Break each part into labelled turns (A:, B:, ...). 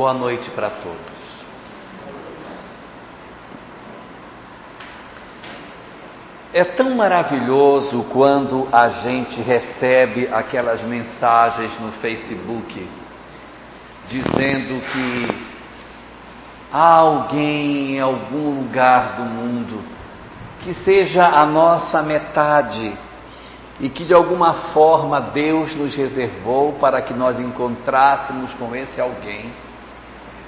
A: Boa noite para todos. É tão maravilhoso quando a gente recebe aquelas mensagens no Facebook dizendo que há alguém em algum lugar do mundo que seja a nossa metade e que de alguma forma Deus nos reservou para que nós encontrássemos com esse alguém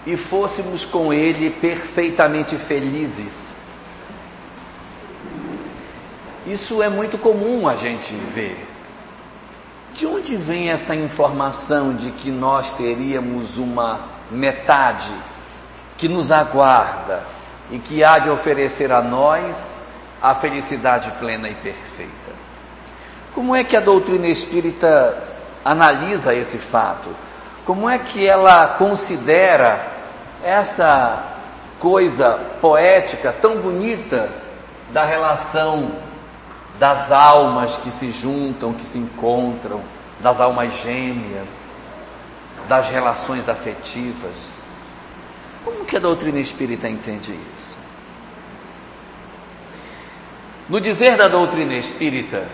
A: e fôssemos com ele perfeitamente felizes. Isso é muito comum a gente ver. De onde vem essa informação de que nós teríamos uma metade que nos aguarda e que há de oferecer a nós a felicidade plena e perfeita? Como é que a doutrina espírita analisa esse fato? Como é que ela considera essa coisa poética tão bonita da relação das almas que se juntam, que se encontram, das almas gêmeas, das relações afetivas. Como que a doutrina espírita entende isso? No dizer da doutrina espírita,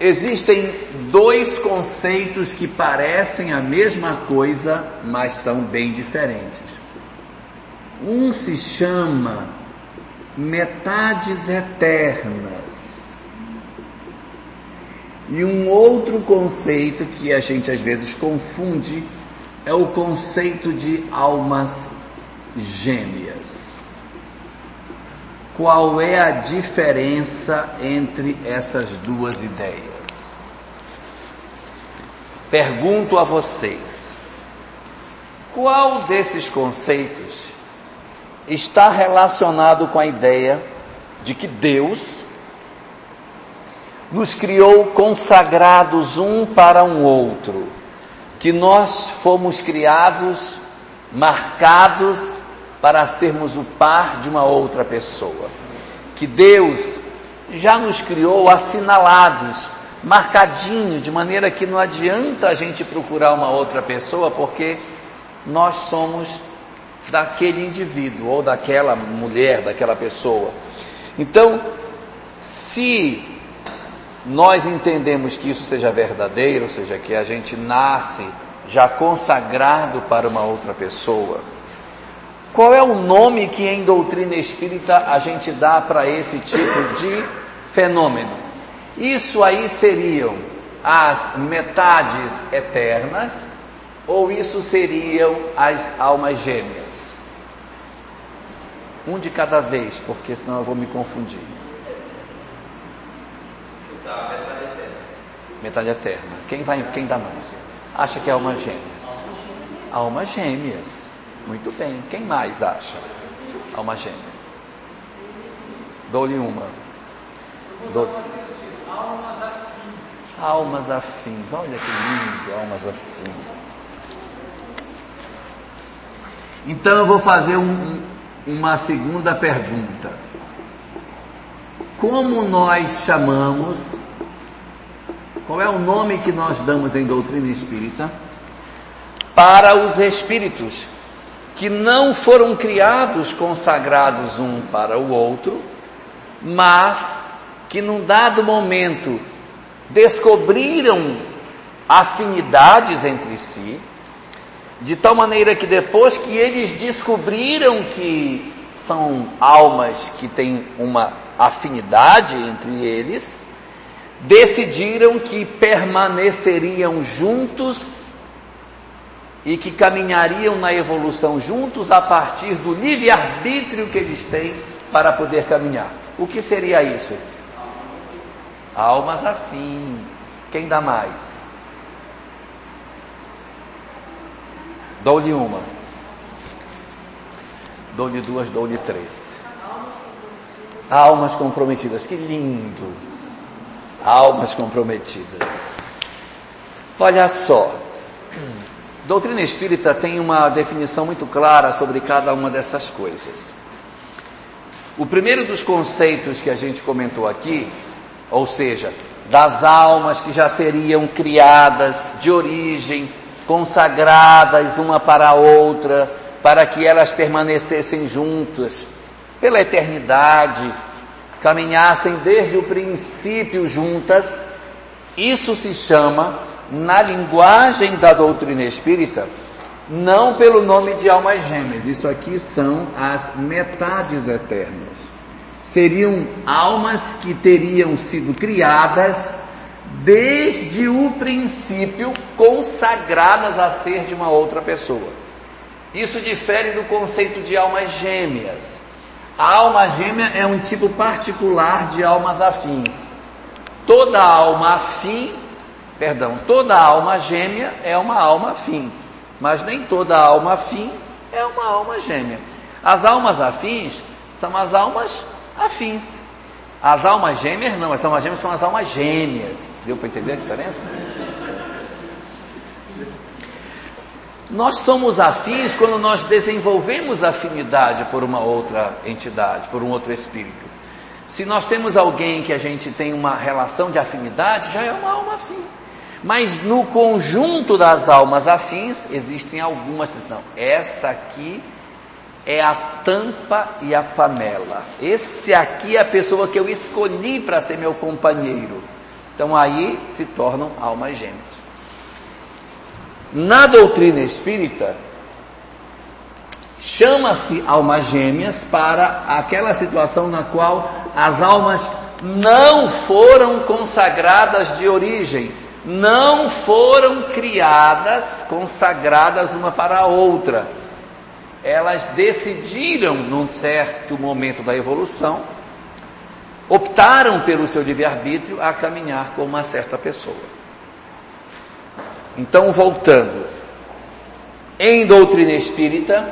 A: existem dois conceitos que parecem a mesma coisa, mas são bem diferentes. Um se chama metades eternas. E um outro conceito que a gente às vezes confunde é o conceito de almas gêmeas. Qual é a diferença entre essas duas ideias? Pergunto a vocês, qual desses conceitos está relacionado com a ideia de que Deus nos criou consagrados um para um outro, que nós fomos criados, marcados para sermos o par de uma outra pessoa, que Deus já nos criou assinalados, marcadinho, de maneira que não adianta a gente procurar uma outra pessoa, porque nós somos daquele indivíduo ou daquela mulher, daquela pessoa. Então, se nós entendemos que isso seja verdadeiro, ou seja, que a gente nasce já consagrado para uma outra pessoa, qual é o nome que em doutrina espírita a gente dá para esse tipo de fenômeno? Isso aí seriam as metades eternas, ou isso seriam as almas gêmeas? Um de cada vez, porque senão eu vou me confundir. Metade eterna. Metade eterna. Quem vai, quem dá mais? Acha que é almas gêmeas? Almas gêmeas. Muito bem. Quem mais acha? Alma gêmea. Dou-lhe uma. Dou... Almas afins. Olha que lindo, almas afins. Então eu vou fazer um, uma segunda pergunta. Como nós chamamos, qual é o nome que nós damos em doutrina espírita para os espíritos que não foram criados consagrados um para o outro, mas que num dado momento descobriram afinidades entre si, de tal maneira que depois que eles descobriram que são almas que têm uma afinidade entre eles, decidiram que permaneceriam juntos e que caminhariam na evolução juntos a partir do livre-arbítrio que eles têm para poder caminhar. O que seria isso? Almas afins. Quem dá mais? Dou-lhe uma. Dou-lhe duas, dou-lhe três. Almas comprometidas. Que lindo. Almas comprometidas. Olha só. Doutrina espírita tem uma definição muito clara sobre cada uma dessas coisas. O primeiro dos conceitos que a gente comentou aqui, ou seja, das almas que já seriam criadas de origem consagradas uma para a outra, para que elas permanecessem juntas pela eternidade, caminhassem desde o princípio juntas. Isso se chama, na linguagem da doutrina espírita, não pelo nome de almas gêmeas. Isso aqui são as metades eternas. Seriam almas que teriam sido criadas desde o princípio, consagradas a ser de uma outra pessoa. Isso difere do conceito de almas gêmeas. A alma gêmea é um tipo particular de almas afins. Toda alma afim, perdão, toda alma gêmea é uma alma afim, mas nem toda alma afim é uma alma gêmea. As almas afins são as almas afins. As almas gêmeas não, as almas gêmeas são as almas gêmeas. Deu para entender a diferença? Nós somos afins quando nós desenvolvemos afinidade por uma outra entidade, por um outro espírito. Se nós temos alguém que a gente tem uma relação de afinidade, já é uma alma afim. Mas no conjunto das almas afins, existem algumas, não, essa aqui é a tampa e a panela. Esse aqui é a pessoa que eu escolhi para ser meu companheiro. Então aí se tornam almas gêmeas. Na doutrina espírita, chama-se almas gêmeas para aquela situação na qual as almas não foram consagradas de origem, não foram criadas, consagradas uma para a outra. Elas decidiram, num certo momento da evolução, optaram pelo seu livre-arbítrio a caminhar com uma certa pessoa. Então, voltando, em doutrina espírita,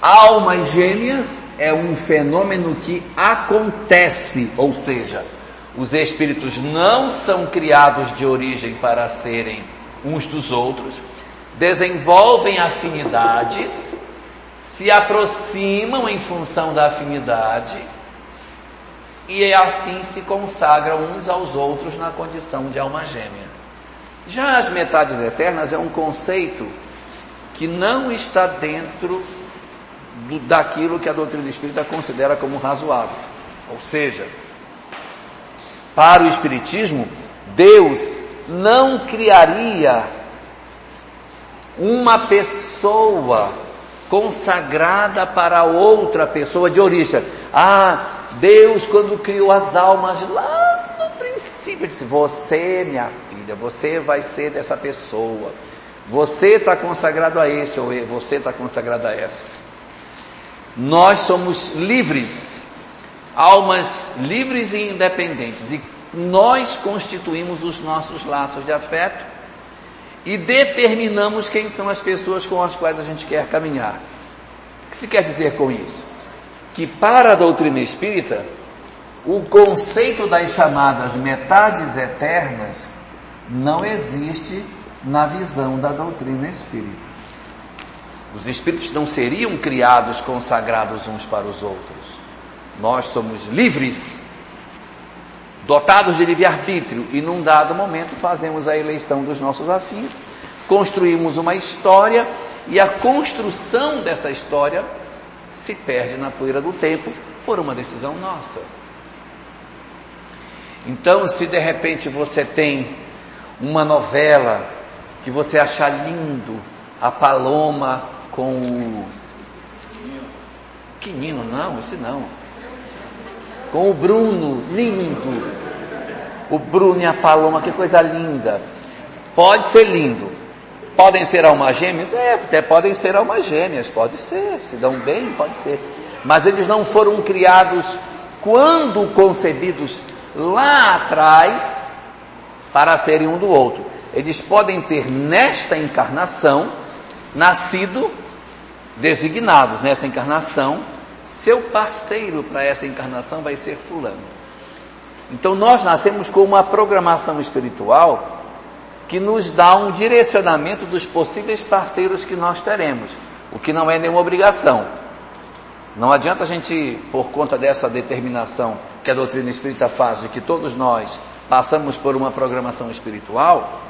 A: almas gêmeas é um fenômeno que acontece, ou seja, os espíritos não são criados de origem para serem uns dos outros, desenvolvem afinidades, se aproximam em função da afinidade e assim se consagram uns aos outros na condição de alma gêmea. Já as metades eternas é um conceito que não está dentro do, daquilo que a doutrina espírita considera como razoável. Ou seja, para o Espiritismo, Deus não criaria uma pessoa consagrada para outra pessoa de origem. Ah, Deus quando criou as almas lá no princípio disse: Você, minha vida, você vai ser dessa pessoa. Você está consagrado a esse ou você está consagrado a essa. Nós somos livres, almas livres e independentes, e nós constituímos os nossos laços de afeto e determinamos quem são as pessoas com as quais a gente quer caminhar. O que se quer dizer com isso? Que para a doutrina espírita, o conceito das chamadas metades eternas não existe na visão da doutrina espírita. Os espíritos não seriam criados consagrados uns para os outros. Nós somos livres, dotados de livre-arbítrio, e num dado momento fazemos a eleição dos nossos afins, construímos uma história, e a construção dessa história se perde na poeira do tempo por uma decisão nossa. Então, se de repente você tem uma novela que você achar lindo, a Paloma com o. Quinino, não, esse não. Com o Bruno, lindo. O Bruno e a Paloma, que coisa linda. Pode ser lindo. Podem ser almas gêmeas? É, até podem ser almas gêmeas, pode ser. Se dão bem, pode ser. Mas eles não foram criados quando concebidos lá atrás para serem um do outro. Eles podem ter nesta encarnação nascido designados nessa encarnação, seu parceiro para essa encarnação vai ser fulano. Então nós nascemos com uma programação espiritual que nos dá um direcionamento dos possíveis parceiros que nós teremos, o que não é nenhuma obrigação. Não adianta a gente, por conta dessa determinação que a doutrina espírita faz de que todos nós passamos por uma programação espiritual,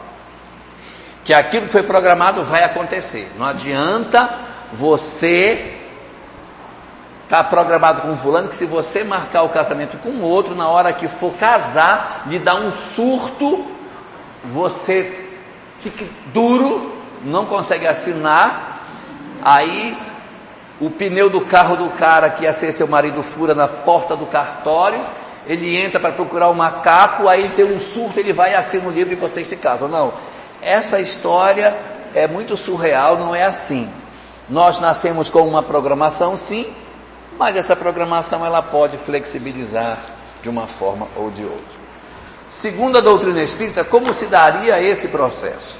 A: que aquilo que foi programado vai acontecer. Não adianta você estar tá programado com fulano que se você marcar o casamento com outro, na hora que for casar, lhe dá um surto, você fica duro, não consegue assinar, aí o pneu do carro do cara que ia ser seu marido fura na porta do cartório, ele entra para procurar o um macaco, aí ele tem um surto, ele vai e assina o livro e vocês se casam. Não, essa história é muito surreal, não é assim. Nós nascemos com uma programação sim, mas essa programação ela pode flexibilizar de uma forma ou de outra. Segundo a doutrina espírita, como se daria esse processo?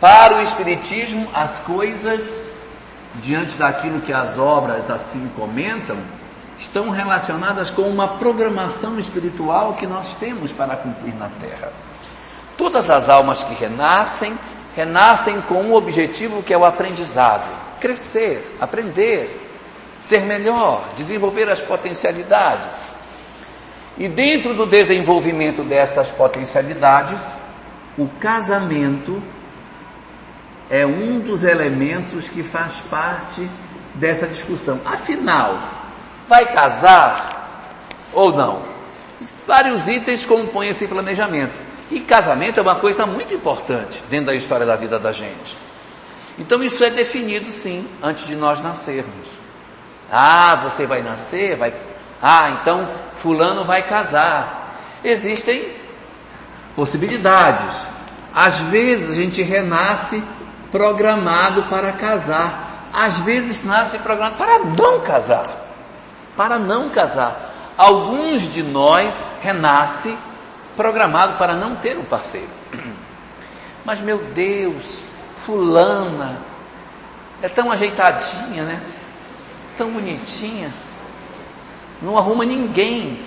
A: Para o espiritismo, as coisas diante daquilo que as obras assim comentam, estão relacionadas com uma programação espiritual que nós temos para cumprir na Terra. Todas as almas que renascem, renascem com um objetivo que é o aprendizado, crescer, aprender, ser melhor, desenvolver as potencialidades. E dentro do desenvolvimento dessas potencialidades, o casamento é um dos elementos que faz parte dessa discussão. Afinal, vai casar ou não? Vários itens compõem esse planejamento. E casamento é uma coisa muito importante dentro da história da vida da gente. Então isso é definido sim antes de nós nascermos. Ah, você vai nascer, vai. Ah, então fulano vai casar. Existem possibilidades. Às vezes a gente renasce programado para casar. Às vezes nasce programado para não casar. Para não casar. Alguns de nós renasce programado para não ter um parceiro. Mas meu Deus, fulana é tão ajeitadinha, né? Tão bonitinha. Não arruma ninguém.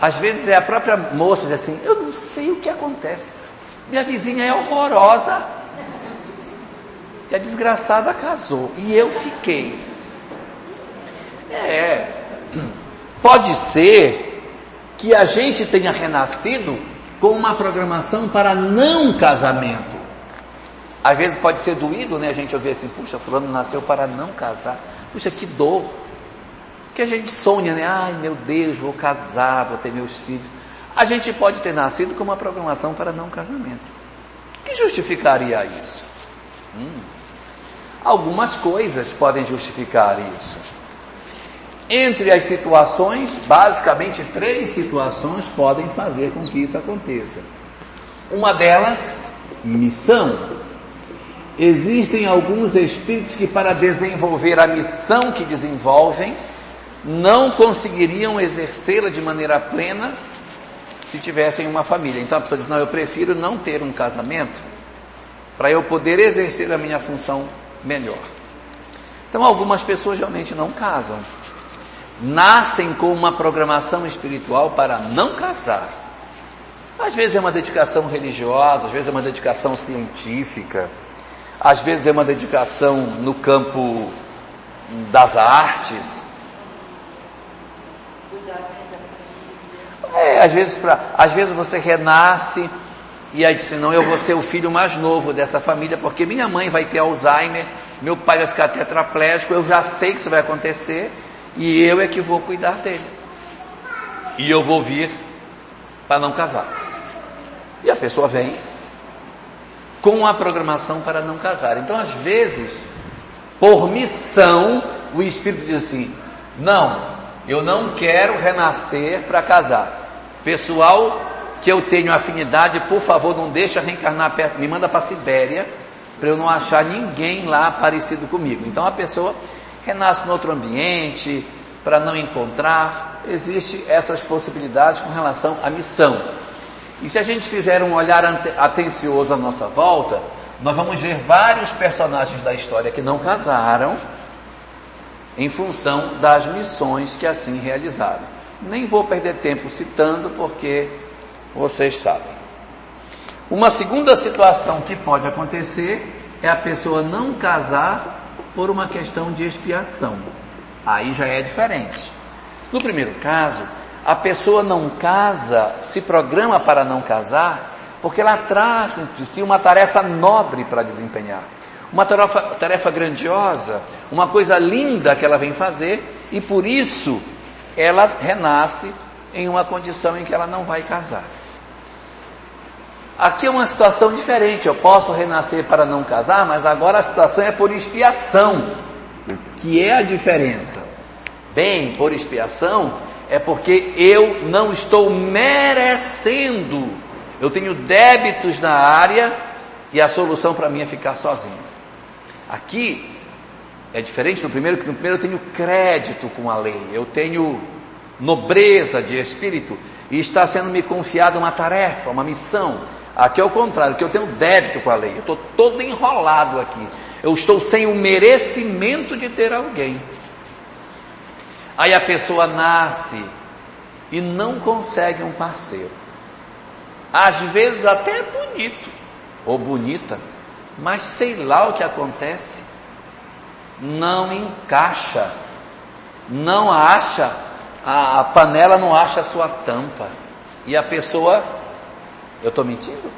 A: Às vezes é a própria moça diz assim: "Eu não sei o que acontece. Minha vizinha é horrorosa e a desgraçada casou e eu fiquei. É, pode ser que a gente tenha renascido com uma programação para não casamento. Às vezes pode ser doído, né? A gente ouvir assim, puxa, fulano nasceu para não casar. Puxa, que dor. Que a gente sonha, né? Ai, meu Deus, vou casar, vou ter meus filhos. A gente pode ter nascido com uma programação para não casamento. Que justificaria isso? Hum. Algumas coisas podem justificar isso. Entre as situações, basicamente três situações podem fazer com que isso aconteça. Uma delas, missão. Existem alguns espíritos que, para desenvolver a missão que desenvolvem, não conseguiriam exercê-la de maneira plena se tivessem uma família. Então a pessoa diz: Não, eu prefiro não ter um casamento para eu poder exercer a minha função melhor. Então algumas pessoas realmente não casam. Nascem com uma programação espiritual para não casar. Às vezes é uma dedicação religiosa, às vezes é uma dedicação científica, às vezes é uma dedicação no campo das artes. É, às vezes, pra, às vezes você renasce e aí disse, não, eu vou ser o filho mais novo dessa família, porque minha mãe vai ter Alzheimer, meu pai vai ficar tetraplégico, eu já sei que isso vai acontecer, e eu é que vou cuidar dele. E eu vou vir para não casar. E a pessoa vem com a programação para não casar. Então, às vezes, por missão, o Espírito diz assim: não, eu não quero renascer para casar. Pessoal que eu tenho afinidade, por favor, não deixa reencarnar perto, me manda para Sibéria, para eu não achar ninguém lá parecido comigo. Então a pessoa renasce no outro ambiente, para não encontrar, existe essas possibilidades com relação à missão. E se a gente fizer um olhar atencioso à nossa volta, nós vamos ver vários personagens da história que não casaram em função das missões que assim realizaram. Nem vou perder tempo citando, porque vocês sabem. Uma segunda situação que pode acontecer é a pessoa não casar por uma questão de expiação. Aí já é diferente. No primeiro caso, a pessoa não casa, se programa para não casar, porque ela traz de si uma tarefa nobre para desempenhar, uma tarefa, tarefa grandiosa, uma coisa linda que ela vem fazer, e por isso ela renasce em uma condição em que ela não vai casar. Aqui é uma situação diferente. Eu posso renascer para não casar, mas agora a situação é por expiação. Que é a diferença? Bem, por expiação é porque eu não estou merecendo. Eu tenho débitos na área e a solução para mim é ficar sozinho. Aqui é diferente no primeiro, que no primeiro eu tenho crédito com a lei, eu tenho nobreza de espírito e está sendo me confiada uma tarefa, uma missão. Aqui é o contrário, que eu tenho débito com a lei, eu estou todo enrolado aqui. Eu estou sem o merecimento de ter alguém. Aí a pessoa nasce e não consegue um parceiro. Às vezes até é bonito ou bonita, mas sei lá o que acontece. Não encaixa, não acha, a, a panela não acha a sua tampa. E a pessoa eu estou mentindo?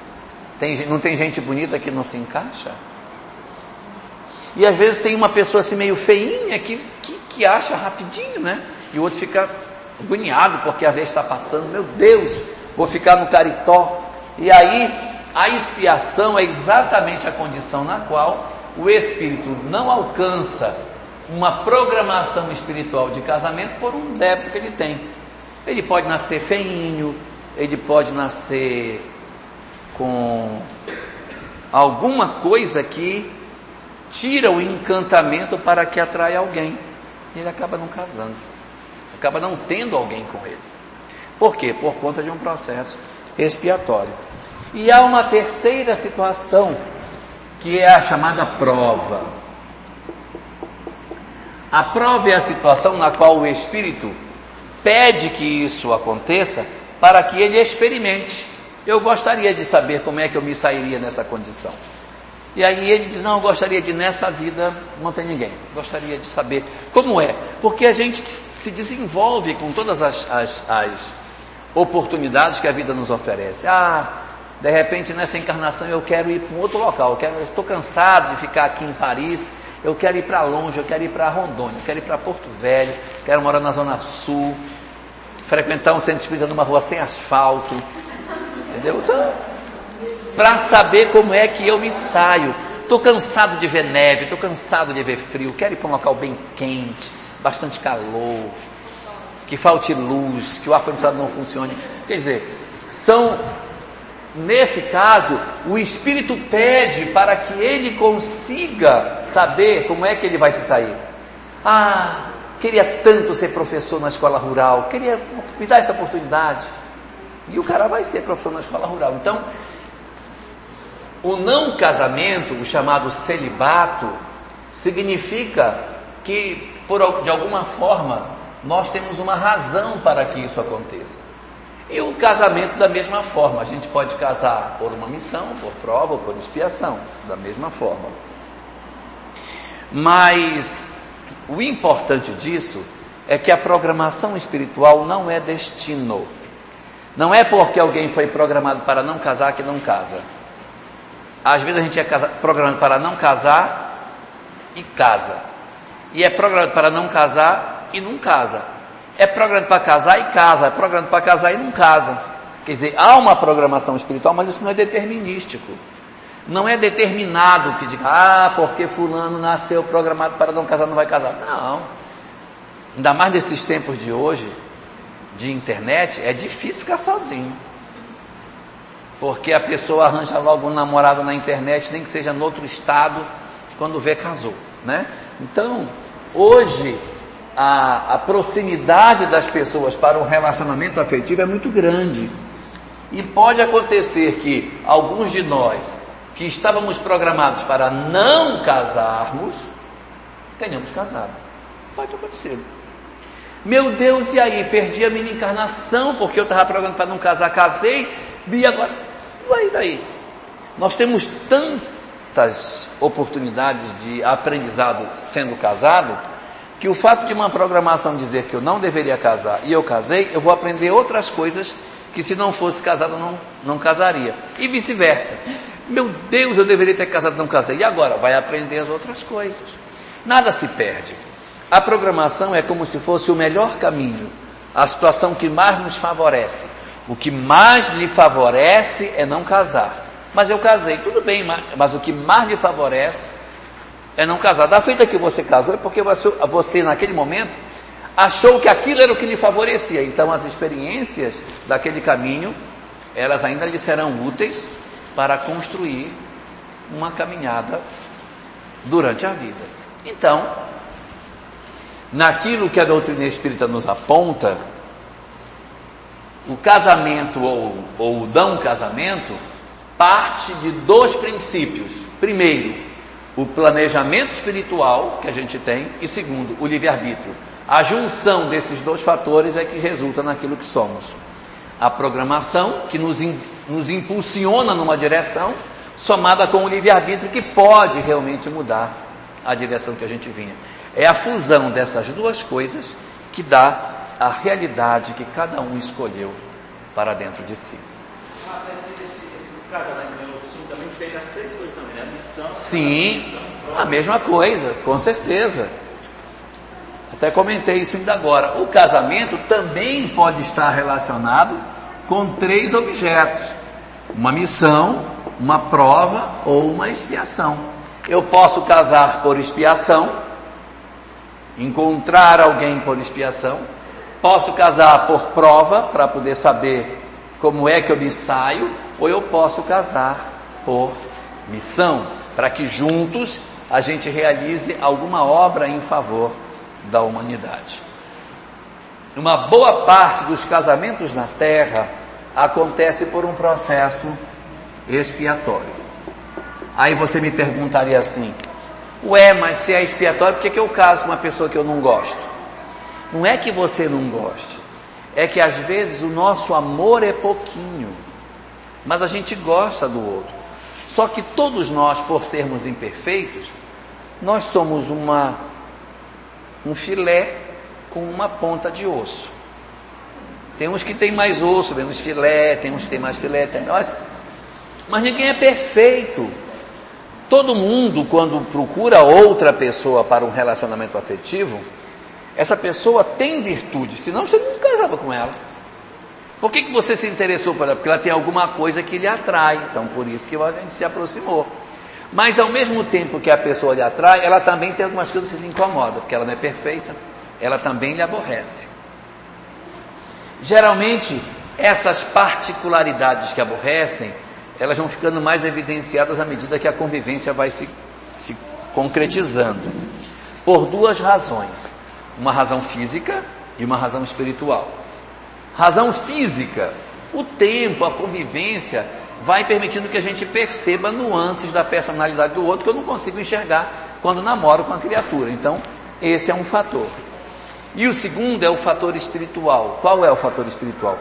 A: Tem, não tem gente bonita que não se encaixa? E às vezes tem uma pessoa assim meio feinha que, que, que acha rapidinho, né? E o outro fica agoniado porque a vez está passando. Meu Deus, vou ficar no caritó. E aí a expiação é exatamente a condição na qual o espírito não alcança uma programação espiritual de casamento por um débito que ele tem. Ele pode nascer feinho, ele pode nascer com alguma coisa que tira o encantamento para que atrai alguém. E ele acaba não casando. Acaba não tendo alguém com ele. Por quê? Por conta de um processo expiatório. E há uma terceira situação, que é a chamada prova. A prova é a situação na qual o Espírito pede que isso aconteça para que ele experimente. Eu gostaria de saber como é que eu me sairia nessa condição. E aí ele diz, não, eu gostaria de nessa vida não ter ninguém. Gostaria de saber como é. Porque a gente se desenvolve com todas as, as, as oportunidades que a vida nos oferece. Ah, de repente nessa encarnação eu quero ir para um outro local. Eu estou cansado de ficar aqui em Paris. Eu quero ir para longe, eu quero ir para Rondônia, eu quero ir para Porto Velho, quero morar na Zona Sul, frequentar um centro espírita numa rua sem asfalto, entendeu? Para saber como é que eu me saio. Estou cansado de ver neve, estou cansado de ver frio, quero ir para um local bem quente, bastante calor, que falte luz, que o ar-condicionado não funcione. Quer dizer, são, nesse caso, o Espírito pede para que ele consiga saber como é que ele vai se sair. Ah, queria tanto ser professor na escola rural, queria me dar essa oportunidade. E o cara vai ser professor na escola rural. Então, o não casamento, o chamado celibato, significa que, por, de alguma forma, nós temos uma razão para que isso aconteça. E o casamento, da mesma forma, a gente pode casar por uma missão, por prova, ou por expiação, da mesma forma. Mas o importante disso é que a programação espiritual não é destino. Não é porque alguém foi programado para não casar que não casa. Às vezes a gente é programado para não casar e casa. E é programado para não casar e não casa. É programado para casar e casa. É programado para casar e não casa. Quer dizer, há uma programação espiritual, mas isso não é determinístico. Não é determinado que diga, ah, porque fulano nasceu programado para não casar, não vai casar. Não. Ainda mais nesses tempos de hoje, de internet, é difícil ficar sozinho. Porque a pessoa arranja logo um namorado na internet, nem que seja no outro estado, quando vê casou, né? Então, hoje, a, a proximidade das pessoas para um relacionamento afetivo é muito grande. E pode acontecer que alguns de nós, que estávamos programados para não casarmos, tenhamos casado. Pode acontecer. Meu Deus, e aí? Perdi a minha encarnação porque eu estava programado para não casar, casei, e agora? Vai daí. Nós temos tantas oportunidades de aprendizado sendo casado, que o fato de uma programação dizer que eu não deveria casar e eu casei, eu vou aprender outras coisas que se não fosse casado não, não casaria. E vice-versa. Meu Deus, eu deveria ter casado, não casei. E agora? Vai aprender as outras coisas. Nada se perde. A programação é como se fosse o melhor caminho, a situação que mais nos favorece. O que mais lhe favorece é não casar. Mas eu casei, tudo bem, mas, mas o que mais lhe favorece é não casar. Da feita que você casou é porque você, você, naquele momento, achou que aquilo era o que lhe favorecia. Então as experiências daquele caminho, elas ainda lhe serão úteis para construir uma caminhada durante a vida. Então, naquilo que a doutrina espírita nos aponta, o casamento ou, ou o não casamento parte de dois princípios. Primeiro, o planejamento espiritual que a gente tem, e segundo, o livre-arbítrio. A junção desses dois fatores é que resulta naquilo que somos. A programação, que nos, in, nos impulsiona numa direção, somada com o livre-arbítrio, que pode realmente mudar a direção que a gente vinha. É a fusão dessas duas coisas que dá a realidade que cada um escolheu para dentro de si. Sim, a mesma coisa, com certeza. Até comentei isso ainda agora. O casamento também pode estar relacionado com três objetos: uma missão, uma prova ou uma expiação. Eu posso casar por expiação, encontrar alguém por expiação, posso casar por prova para poder saber como é que eu me saio, ou eu posso casar por missão, para que juntos a gente realize alguma obra em favor da humanidade. Uma boa parte dos casamentos na Terra acontece por um processo expiatório. Aí você me perguntaria assim: Ué, mas se é expiatório, por que, que eu caso com uma pessoa que eu não gosto? Não é que você não goste, é que às vezes o nosso amor é pouquinho, mas a gente gosta do outro. Só que todos nós, por sermos imperfeitos, nós somos uma um filé com uma ponta de osso. Tem uns que tem mais osso, menos filé, tem uns que tem mais filé, tem mais. Mas ninguém é perfeito. Todo mundo, quando procura outra pessoa para um relacionamento afetivo, essa pessoa tem virtude, senão você não casava com ela. Por que, que você se interessou por ela? Porque ela tem alguma coisa que lhe atrai, então por isso que a gente se aproximou. Mas ao mesmo tempo que a pessoa lhe atrai, ela também tem algumas coisas que lhe incomodam, porque ela não é perfeita, ela também lhe aborrece. Geralmente, essas particularidades que aborrecem, elas vão ficando mais evidenciadas à medida que a convivência vai se, se concretizando. Por duas razões. Uma razão física e uma razão espiritual. Razão física, o tempo, a convivência, vai permitindo que a gente perceba nuances da personalidade do outro que eu não consigo enxergar quando namoro com a criatura. Então, esse é um fator. E o segundo é o fator espiritual. Qual é o fator espiritual?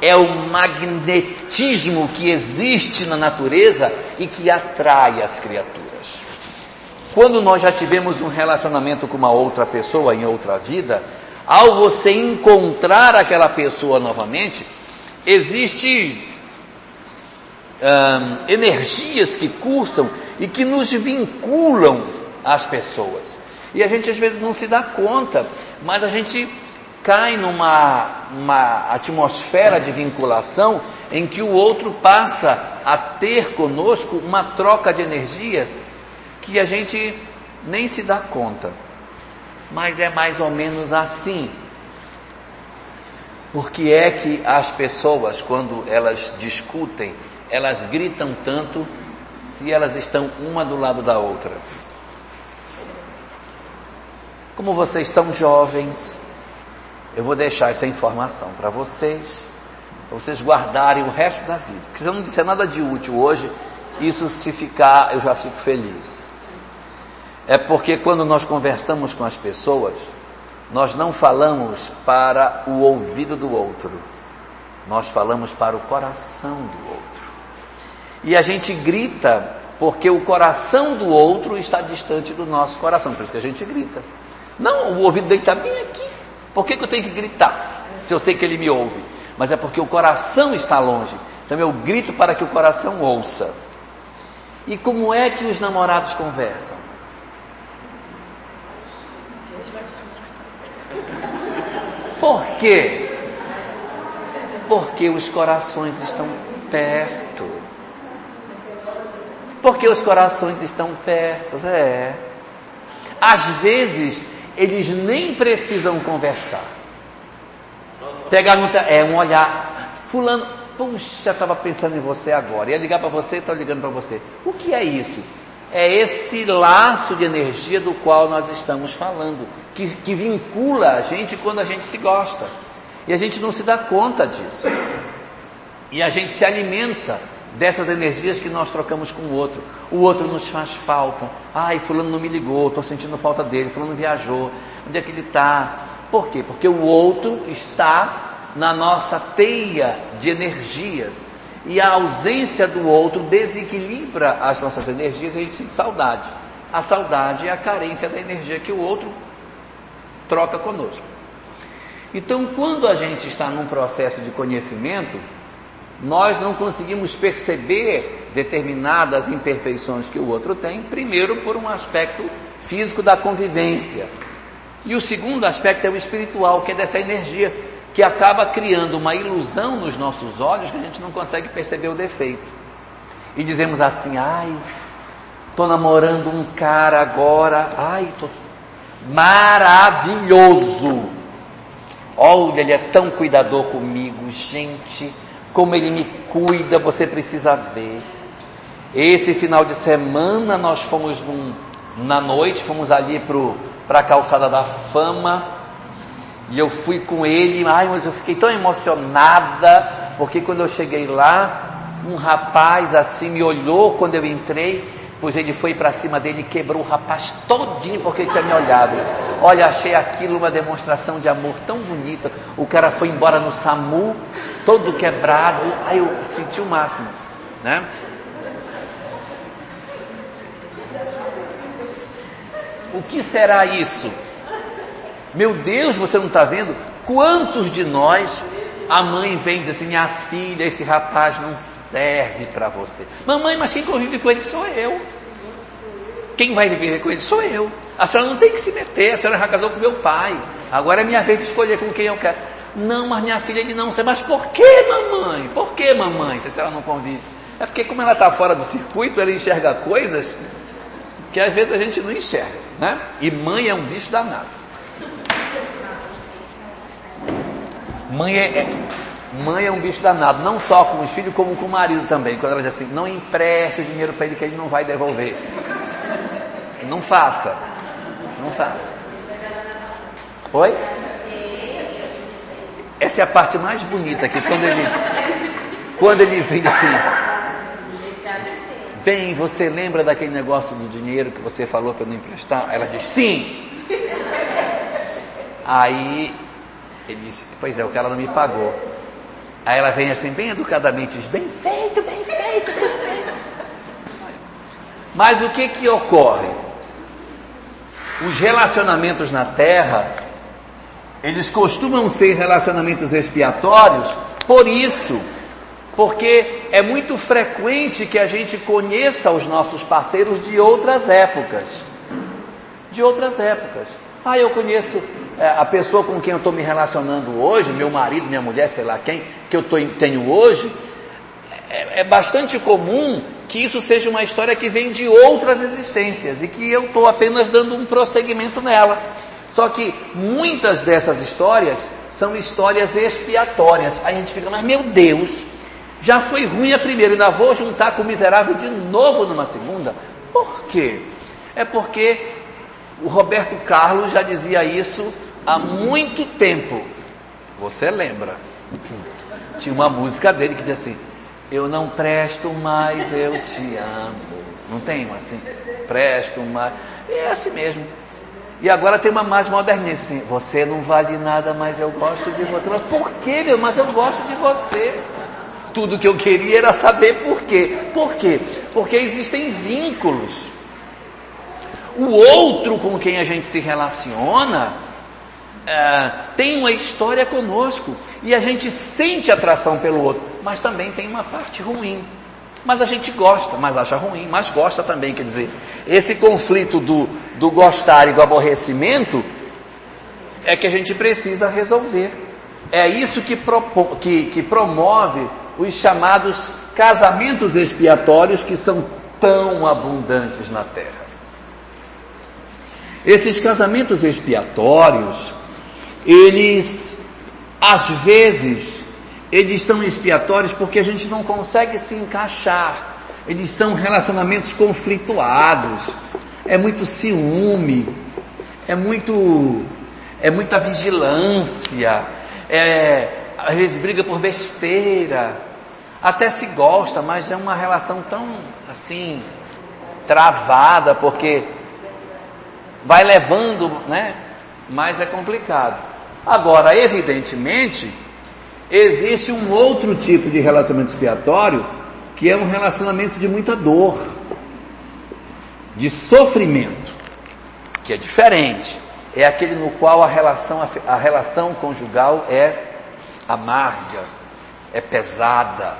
A: É o magnetismo que existe na natureza e que atrai as criaturas. Quando nós já tivemos um relacionamento com uma outra pessoa em outra vida, ao você encontrar aquela pessoa novamente, existe energias que cursam e que nos vinculam às pessoas. E a gente às vezes não se dá conta, mas a gente cai numa uma atmosfera de vinculação em que o outro passa a ter conosco uma troca de energias que a gente nem se dá conta. Mas é mais ou menos assim. Porque é que as pessoas, quando elas discutem, elas gritam tanto se elas estão uma do lado da outra. Como vocês são jovens, eu vou deixar essa informação para vocês, para vocês guardarem o resto da vida. Porque se eu não disser nada de útil hoje, isso se ficar, eu já fico feliz. É porque quando nós conversamos com as pessoas, nós não falamos para o ouvido do outro, nós falamos para o coração do outro. E a gente grita porque o coração do outro está distante do nosso coração. Por isso que a gente grita. Não, o ouvido dele está bem aqui. Por que, que eu tenho que gritar? Se eu sei que ele me ouve. mas é porque o coração está longe. Então eu grito para que o coração ouça. E como é que os namorados conversam? Por quê? Porque os corações estão perto. Porque os corações estão perto, é. Às vezes, eles nem precisam conversar. Pegar no é um olhar. Fulano, puxa, estava pensando em você agora. Ia ligar para você, está ligando para você. O que é isso? É esse laço de energia do qual nós estamos falando, que, que vincula a gente quando a gente se gosta. E a gente não se dá conta disso. E a gente se alimenta dessas energias que nós trocamos com o outro. O outro nos faz falta. Ai, fulano não me ligou, estou sentindo falta dele, fulano viajou. Onde é que ele está? Por quê? Porque o outro está na nossa teia de energias. E a ausência do outro desequilibra as nossas energias e a gente sente saudade. A saudade é a carência da energia que o outro troca conosco. Então, quando a gente está num processo de conhecimento, nós não conseguimos perceber determinadas imperfeições que o outro tem, primeiro por um aspecto físico da convivência, e o segundo aspecto é o espiritual, que é dessa energia que acaba criando uma ilusão nos nossos olhos que a gente não consegue perceber o defeito. E dizemos assim: ai, estou namorando um cara agora, ai, tô maravilhoso. Olha, ele é tão cuidador comigo, gente, como ele me cuida, você precisa ver. Esse final de semana nós fomos num, na noite, fomos ali para a calçada da fama. E eu fui com ele, ai, mas eu fiquei tão emocionada, porque quando eu cheguei lá, um rapaz assim me olhou quando eu entrei, pois ele foi para cima dele e quebrou o rapaz todinho porque tinha me olhado. Olha, achei aquilo uma demonstração de amor tão bonita. O cara foi embora no SAMU, todo quebrado. Aí eu senti o máximo, né? O que será isso? Meu Deus, você não está vendo? Quantos de nós a mãe vem dizer assim: minha filha, esse rapaz não serve para você. Mamãe, mas quem convive com ele sou eu. Quem vai viver com ele sou eu. A senhora não tem que se meter, a senhora já casou com meu pai. Agora é minha vez de escolher com quem eu quero. Não, mas minha filha ele não serve. Mas por que, mamãe? Por que, mamãe, se a senhora não convive? É porque como ela está fora do circuito, ela enxerga coisas que às vezes a gente não enxerga. Né? E mãe é um bicho danado. Mãe é, é, mãe é um bicho danado, não só com os filhos, como com o marido também. Quando ela diz assim, não empreste o dinheiro para ele que ele não vai devolver. Não faça. Não faça. Oi? Essa é a parte mais bonita aqui, quando ele, quando ele vem assim, Bem, você lembra daquele negócio do dinheiro que você falou para não emprestar? Ela diz, sim. Aí ele diz, pois é, o cara não me pagou. Aí ela vem assim, bem educadamente, diz, bem feito, bem feito, bem feito. Mas o que que ocorre? Os relacionamentos na terra, eles costumam ser relacionamentos expiatórios, por isso porque é muito frequente que a gente conheça os nossos parceiros de outras épocas. De outras épocas. Ah, eu conheço a pessoa com quem eu estou me relacionando hoje, meu marido, minha mulher, sei lá quem, que eu tô, tenho hoje. É, é bastante comum que isso seja uma história que vem de outras existências e que eu estou apenas dando um prosseguimento nela. Só que muitas dessas histórias são histórias expiatórias. Aí a gente fica, mas meu Deus, já foi ruim a primeira, ainda vou juntar com o miserável de novo numa segunda. Por quê? É porque o Roberto Carlos já dizia isso há muito tempo. Você lembra? Tinha uma música dele que dizia assim: Eu não presto mais, eu te amo. Não tem uma assim? Presto mais. É assim mesmo. E agora tem uma mais modernista assim: Você não vale nada, mas eu gosto de você. Mas por quê, meu? Mas eu gosto de você. Tudo que eu queria era saber por quê. Por quê? Porque existem vínculos. O outro com quem a gente se relaciona é, tem uma história conosco e a gente sente atração pelo outro, mas também tem uma parte ruim. Mas a gente gosta, mas acha ruim, mas gosta também. Quer dizer, esse conflito do, do gostar e do aborrecimento é que a gente precisa resolver. É isso que, propõe, que, que promove os chamados casamentos expiatórios que são tão abundantes na Terra. Esses casamentos expiatórios, eles, às vezes, eles são expiatórios porque a gente não consegue se encaixar. Eles são relacionamentos conflituados. É muito ciúme, é muito, é muita vigilância, é, às vezes briga por besteira, até se gosta, mas é uma relação tão assim travada porque vai levando, né? Mas é complicado. Agora, evidentemente, existe um outro tipo de relacionamento expiatório que é um relacionamento de muita dor, de sofrimento, que é diferente. É aquele no qual a relação, a relação conjugal é amarga, é pesada,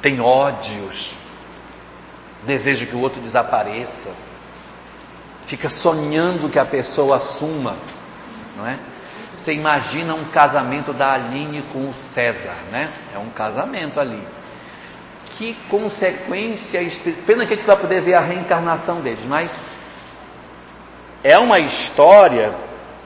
A: tem ódios, deseja que o outro desapareça, fica sonhando que a pessoa assuma, não é? Você imagina um casamento da Aline com o César, né? É um casamento ali. Que consequência, pena que a gente vai poder ver a reencarnação deles, mas é uma história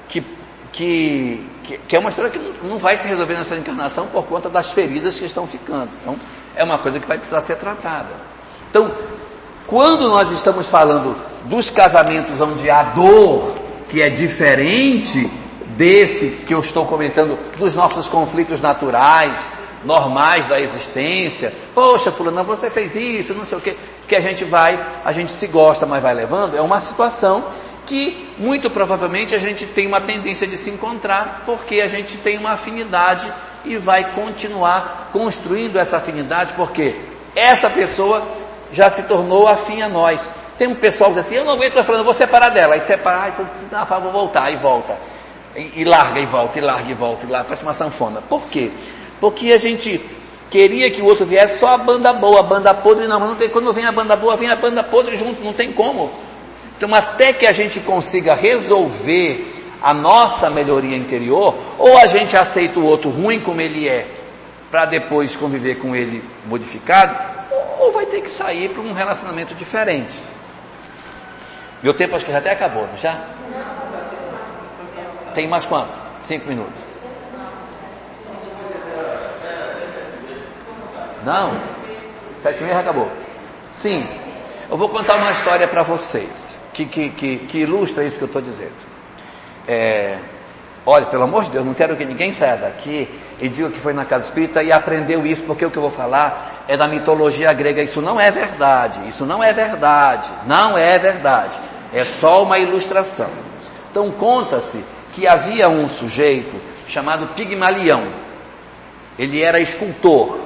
A: que, que, que, é uma história que não vai se resolver nessa encarnação por conta das feridas que estão ficando. Então, é uma coisa que vai precisar ser tratada. Então, quando nós estamos falando dos casamentos onde há dor, que é diferente desse que eu estou comentando, dos nossos conflitos naturais, normais da existência. Poxa, fulano, você fez isso, não sei o quê. Que a gente vai, a gente se gosta, mas vai levando. É uma situação que muito provavelmente a gente tem uma tendência de se encontrar porque a gente tem uma afinidade e vai continuar construindo essa afinidade, porque essa pessoa já se tornou afim a nós. Tem um pessoal que diz assim, eu não aguento, falando, vou separar dela. Aí separa, então ah, vou voltar, e volta. E, e, larga e volta, e larga e volta, e larga, parece uma sanfona. Por quê? Porque a gente queria que o outro viesse só a banda boa, a banda podre, não, mas não tem, quando vem a banda boa, vem a banda podre junto, não tem como. Então até que a gente consiga resolver a nossa melhoria interior, ou a gente aceita o outro ruim como ele é, para depois conviver com ele modificado, ter que sair para um relacionamento diferente. Meu tempo acho que já até acabou, não já? Tem mais quanto? Cinco minutos. Não? Sete e meia acabou. Sim. Eu vou contar uma história para vocês que, que, que, que ilustra isso que eu estou dizendo. É, olha, pelo amor de Deus, não quero que ninguém saia daqui e diga que foi na casa espírita e aprendeu isso, porque o que eu vou falar é da mitologia grega. Isso não é verdade, isso não é verdade, não é verdade. É só uma ilustração. Então conta-se que havia um sujeito chamado Pigmalião. Ele era escultor.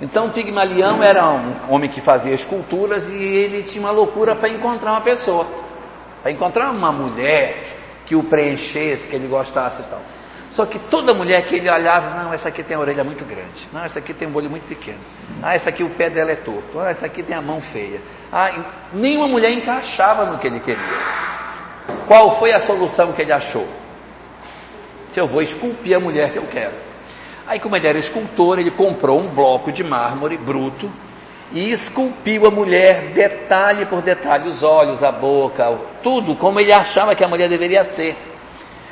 A: Então Pigmalião era um homem que fazia esculturas e ele tinha uma loucura para encontrar uma pessoa. Para encontrar uma mulher que o preenchesse, que ele gostasse e tal. Só que toda mulher que ele olhava, não, essa aqui tem a orelha muito grande, não, essa aqui tem um olho muito pequeno, ah, essa aqui o pé dela é torto, ah, essa aqui tem a mão feia. Ah, nenhuma mulher encaixava no que ele queria. Qual foi a solução que ele achou? Se eu vou esculpir a mulher que eu quero. Aí, como ele era escultor, ele comprou um bloco de mármore bruto e esculpiu a mulher detalhe por detalhe, os olhos, a boca, tudo como ele achava que a mulher deveria ser.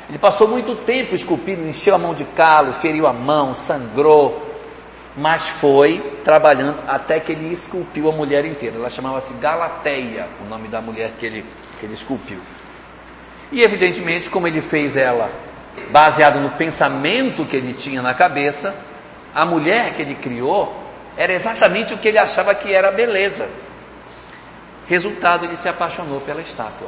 A: Ele passou muito tempo esculpindo, encheu a mão de calo, feriu a mão, sangrou, mas foi trabalhando até que ele esculpiu a mulher inteira. Ela chamava-se Galateia, o nome da mulher que ele, que ele esculpiu. E evidentemente, como ele fez ela baseado no pensamento que ele tinha na cabeça, a mulher que ele criou era exatamente o que ele achava que era beleza. Resultado, ele se apaixonou pela estátua.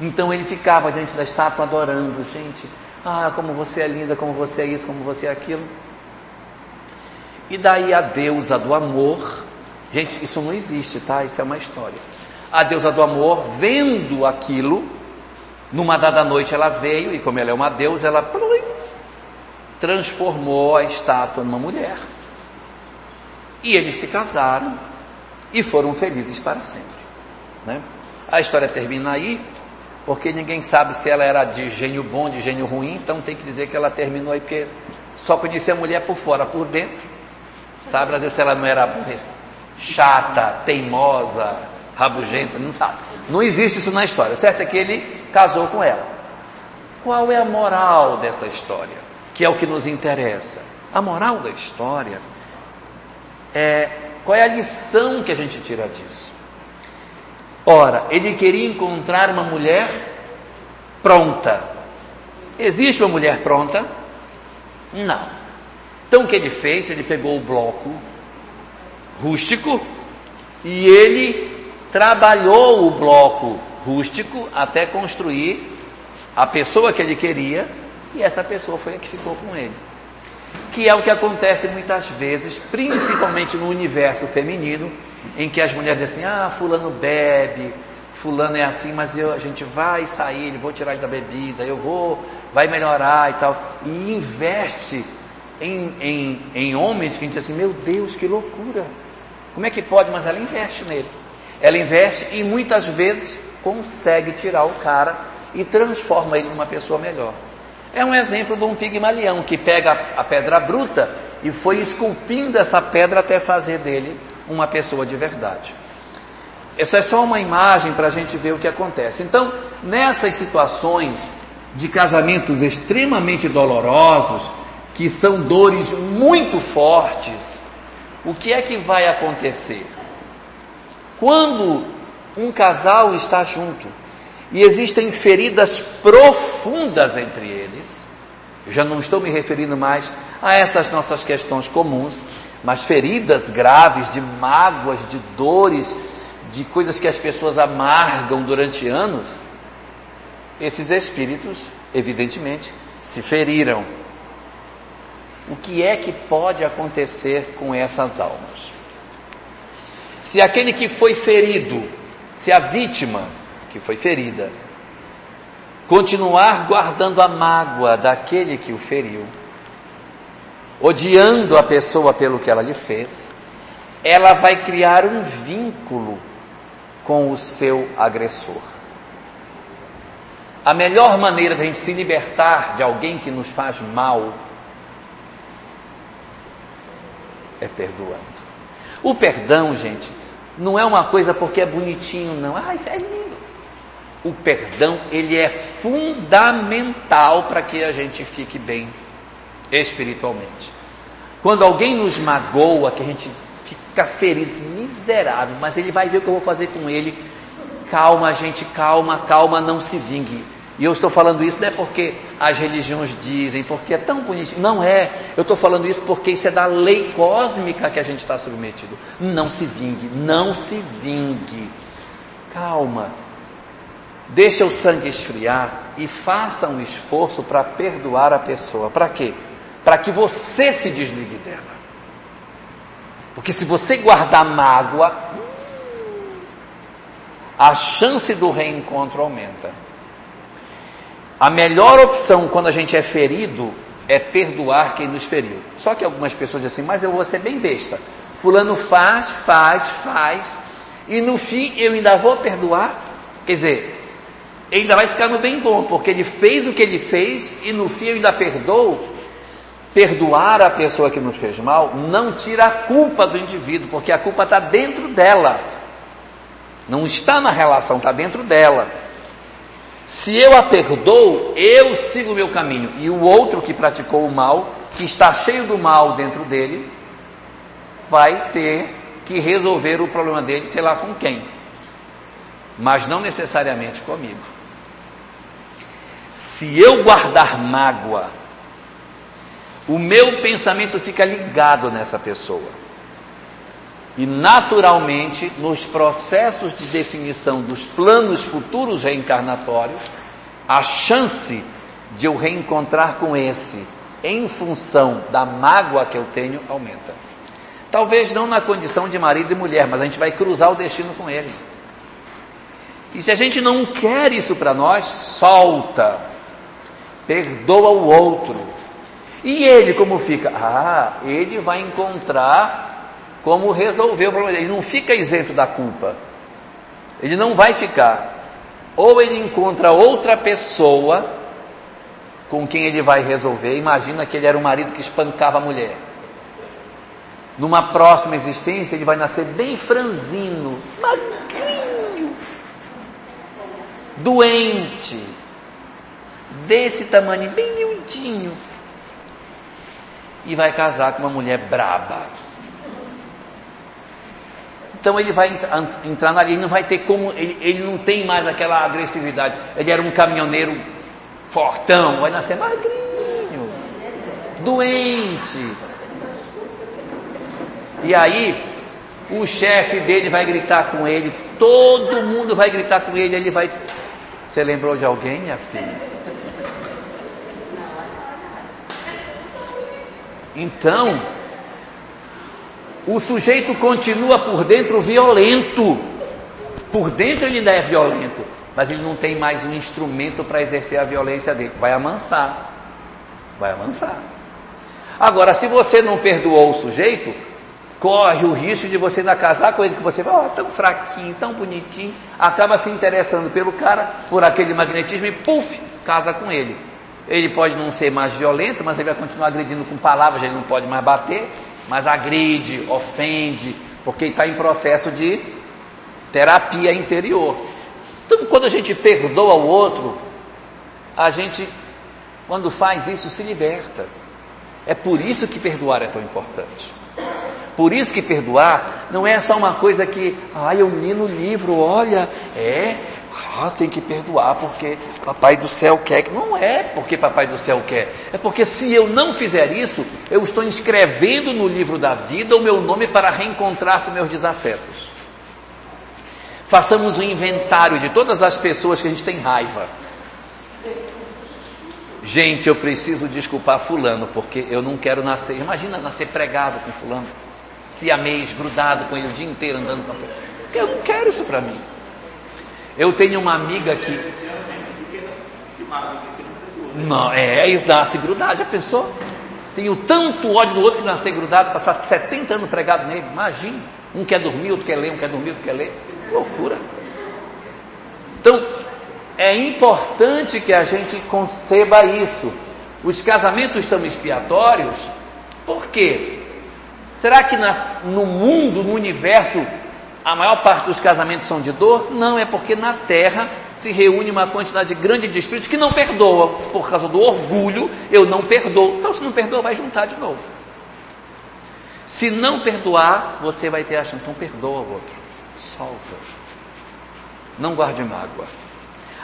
A: Então ele ficava diante da estátua adorando, gente, ah, como você é linda, como você é isso, como você é aquilo. E daí a deusa do amor, gente, isso não existe, tá? Isso é uma história. A deusa do amor, vendo aquilo, Numa dada noite ela veio e como ela é uma deusa, ela transformou a estátua numa mulher. E eles se casaram e foram felizes para sempre. Né? A história termina aí, porque ninguém sabe se ela era de gênio bom, de gênio ruim, então tem que dizer que ela terminou aí, porque só conhecia a mulher por fora, por dentro. Sabe, Brasil, se ela não era chata, teimosa, rabugenta, não sabe. Não existe isso na história. O certo é que ele casou com ela. Qual é a moral dessa história? Que é o que nos interessa. A moral da história é qual é a lição que a gente tira disso? Ora, ele queria encontrar uma mulher pronta. Existe uma mulher pronta? Não. Então o que ele fez? Ele pegou o bloco rústico e ele trabalhou o bloco rústico até construir a pessoa que ele queria e essa pessoa foi a que ficou com ele. Que é o que acontece muitas vezes, principalmente no universo feminino, em que as mulheres dizem assim, ah, fulano bebe, fulano é assim, mas eu, a gente vai sair, vou tirar ele da bebida, eu vou, vai melhorar e tal. E investe em, em, em homens que a gente diz assim, meu Deus, que loucura. Como é que pode? Mas ela investe nele. Ela investe e muitas vezes consegue tirar o cara e transforma ele numa pessoa melhor. É um exemplo de um pigmalião que pega a pedra bruta e foi esculpindo essa pedra até fazer dele uma pessoa de verdade. Essa é só uma imagem para a gente ver o que acontece. Então, nessas situações de casamentos extremamente dolorosos, que são dores muito fortes, o que é que vai acontecer? Quando um casal está junto e existem feridas profundas entre eles, eu já não estou me referindo mais a essas nossas questões comuns, mas feridas graves de mágoas, de dores, de coisas que as pessoas amargam durante anos, esses espíritos, evidentemente, se feriram. O que é que pode acontecer com essas almas? Se aquele que foi ferido, se a vítima que foi ferida, continuar guardando a mágoa daquele que o feriu, odiando a pessoa pelo que ela lhe fez, ela vai criar um vínculo com o seu agressor. A melhor maneira de a gente se libertar de alguém que nos faz mal é perdoando. O perdão, gente, não é uma coisa porque é bonitinho, não. Ah, isso é lindo. O perdão, ele é fundamental para que a gente fique bem espiritualmente. Quando alguém nos magoa, que a gente fica feliz, miserável, mas ele vai ver o que eu vou fazer com ele. Calma, gente, calma, calma, não se vingue. E eu estou falando isso não é porque as religiões dizem, porque é tão bonitinho. Não é. Eu estou falando isso porque isso é da lei cósmica que a gente está submetido. Não se vingue, não se vingue. Calma. Deixa o sangue esfriar e faça um esforço para perdoar a pessoa. Para quê? Para que você se desligue dela. Porque se você guardar mágoa, a chance do reencontro aumenta. A melhor opção quando a gente é ferido é perdoar quem nos feriu. Só que algumas pessoas dizem assim, mas eu vou ser bem besta. Fulano faz, faz, faz, e no fim eu ainda vou perdoar? Quer dizer, ainda vai ficar no bem bom, porque ele fez o que ele fez e no fim eu ainda perdoo. Perdoar a pessoa que nos fez mal não tira a culpa do indivíduo, porque a culpa está dentro dela. Não está na relação, está dentro dela. Se eu a perdoo, eu sigo o meu caminho. E o outro que praticou o mal, que está cheio do mal dentro dele, vai ter que resolver o problema dele, sei lá com quem. Mas não necessariamente comigo. Se eu guardar mágoa, o meu pensamento fica ligado nessa pessoa. E naturalmente, nos processos de definição dos planos futuros reencarnatórios, a chance de eu reencontrar com esse, em função da mágoa que eu tenho, aumenta. Talvez não na condição de marido e mulher, mas a gente vai cruzar o destino com ele. E se a gente não quer isso para nós, solta. Perdoa o outro. E ele como fica? Ah, ele vai encontrar como resolver o problema. Ele não fica isento da culpa. Ele não vai ficar. Ou ele encontra outra pessoa com quem ele vai resolver. Imagina que ele era um marido que espancava a mulher. Numa próxima existência, ele vai nascer bem franzino, magrinho, doente, desse tamanho, bem miudinho. E vai casar com uma mulher braba. Então ele vai entrar na linha, não vai ter como, ele, ele não tem mais aquela agressividade. Ele era um caminhoneiro fortão, vai nascer magrinho, doente. E aí, o chefe dele vai gritar com ele, todo mundo vai gritar com ele, ele vai. Você lembrou de alguém, minha filha? Então, o sujeito continua por dentro violento. Por dentro ele ainda é violento, mas ele não tem mais um instrumento para exercer a violência dele. Vai amansar. Vai amansar. Agora, se você não perdoou o sujeito, corre o risco de você ainda casar com ele, que você vai, oh, tão fraquinho, tão bonitinho, acaba se interessando pelo cara, por aquele magnetismo e puf, casa com ele. Ele pode não ser mais violento, mas ele vai continuar agredindo com palavras, ele não pode mais bater, mas agride, ofende, porque está em processo de terapia interior. Então, quando a gente perdoa o outro, a gente, quando faz isso, se liberta. É por isso que perdoar é tão importante. Por isso que perdoar não é só uma coisa que, ah, eu li no livro, olha, é, ah, tem que perdoar porque Papai do céu quer. que Não é porque Papai do céu quer. É porque se eu não fizer isso, eu estou inscrevendo no livro da vida o meu nome para reencontrar com meus desafetos. Façamos um inventário de todas as pessoas que a gente tem raiva. Gente, eu preciso desculpar fulano, porque eu não quero nascer. Imagina nascer pregado com fulano. Se amei, grudado com ele o dia inteiro andando com a pessoa. Eu não quero isso para mim. Eu tenho uma amiga que. Não, é, isso nasce grudado, já pensou? Tenho tanto ódio do outro que nascer grudado, passar 70 anos pregado nele, imagina. Um quer dormir, outro quer ler, um quer dormir, outro quer ler. Loucura. Então, é importante que a gente conceba isso. Os casamentos são expiatórios, por quê? Será que na, no mundo, no universo, a maior parte dos casamentos são de dor? Não, é porque na terra se reúne uma quantidade grande de espíritos que não perdoam. Por causa do orgulho, eu não perdoo. Então, se não perdoa, vai juntar de novo. Se não perdoar, você vai ter a chance. Então, perdoa o outro. Solta. Não guarde mágoa.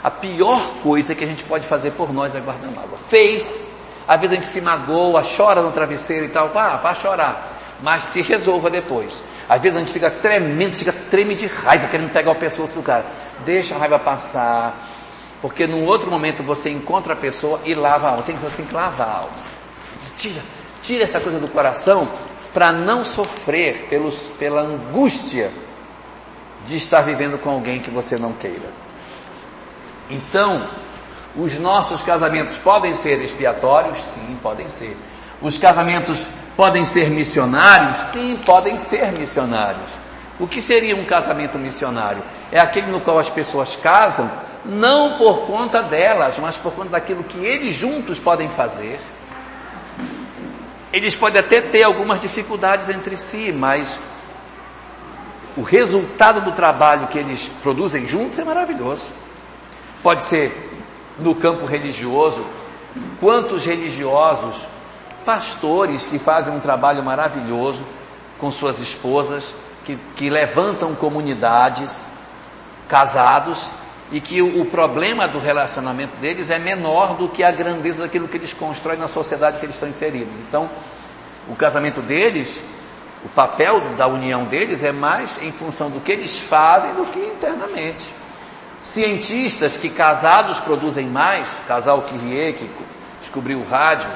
A: A pior coisa que a gente pode fazer por nós é guardar mágoa. Fez, às vezes a gente se magoa, chora no travesseiro e tal. Ah, vá chorar. Mas se resolva depois. Às vezes a gente fica tremendo, fica treme de raiva, querendo pegar o pescoço do cara. Deixa a raiva passar, porque num outro momento você encontra a pessoa e lava a alma. Tem, tem que lavar a alma. Tira, tira essa coisa do coração para não sofrer pelos, pela angústia de estar vivendo com alguém que você não queira. Então, os nossos casamentos podem ser expiatórios? Sim, podem ser. Os casamentos Podem ser missionários? Sim, podem ser missionários. O que seria um casamento missionário? É aquele no qual as pessoas casam não por conta delas, mas por conta daquilo que eles juntos podem fazer. Eles podem até ter algumas dificuldades entre si, mas o resultado do trabalho que eles produzem juntos é maravilhoso. Pode ser no campo religioso. Quantos religiosos pastores que fazem um trabalho maravilhoso com suas esposas, que, que levantam comunidades, casados, e que o, o, problema do relacionamento deles é menor do que a grandeza daquilo que eles constroem na sociedade que eles estão inseridos. Então, o casamento deles, o papel da união deles é mais em função do que eles fazem do que internamente. Cientistas que casados produzem mais, casal Kyrie, que descobriu o rádio,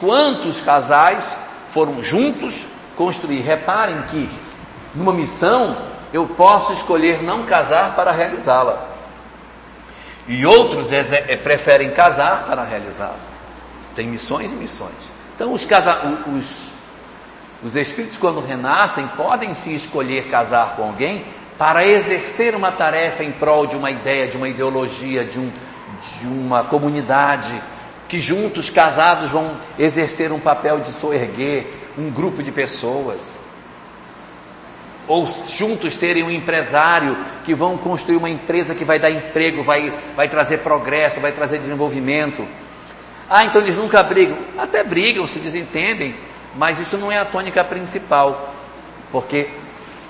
A: Quantos casais foram juntos construir? Reparem que numa missão eu posso escolher não casar para realizá-la. E outros é, é, preferem casar para realizá-la. Tem missões e missões. Então, os, casa, os, os espíritos, quando renascem, podem se escolher casar com alguém para exercer uma tarefa em prol de uma ideia, de uma ideologia, de, um, de uma comunidade, que juntos, casados, vão exercer um papel de soerguer um grupo de pessoas. Ou juntos serem um empresário que vão construir uma empresa que vai dar emprego, vai, vai trazer progresso, vai trazer desenvolvimento. Ah, então eles nunca brigam. Até brigam, se desentendem, mas isso não é a tônica principal, porque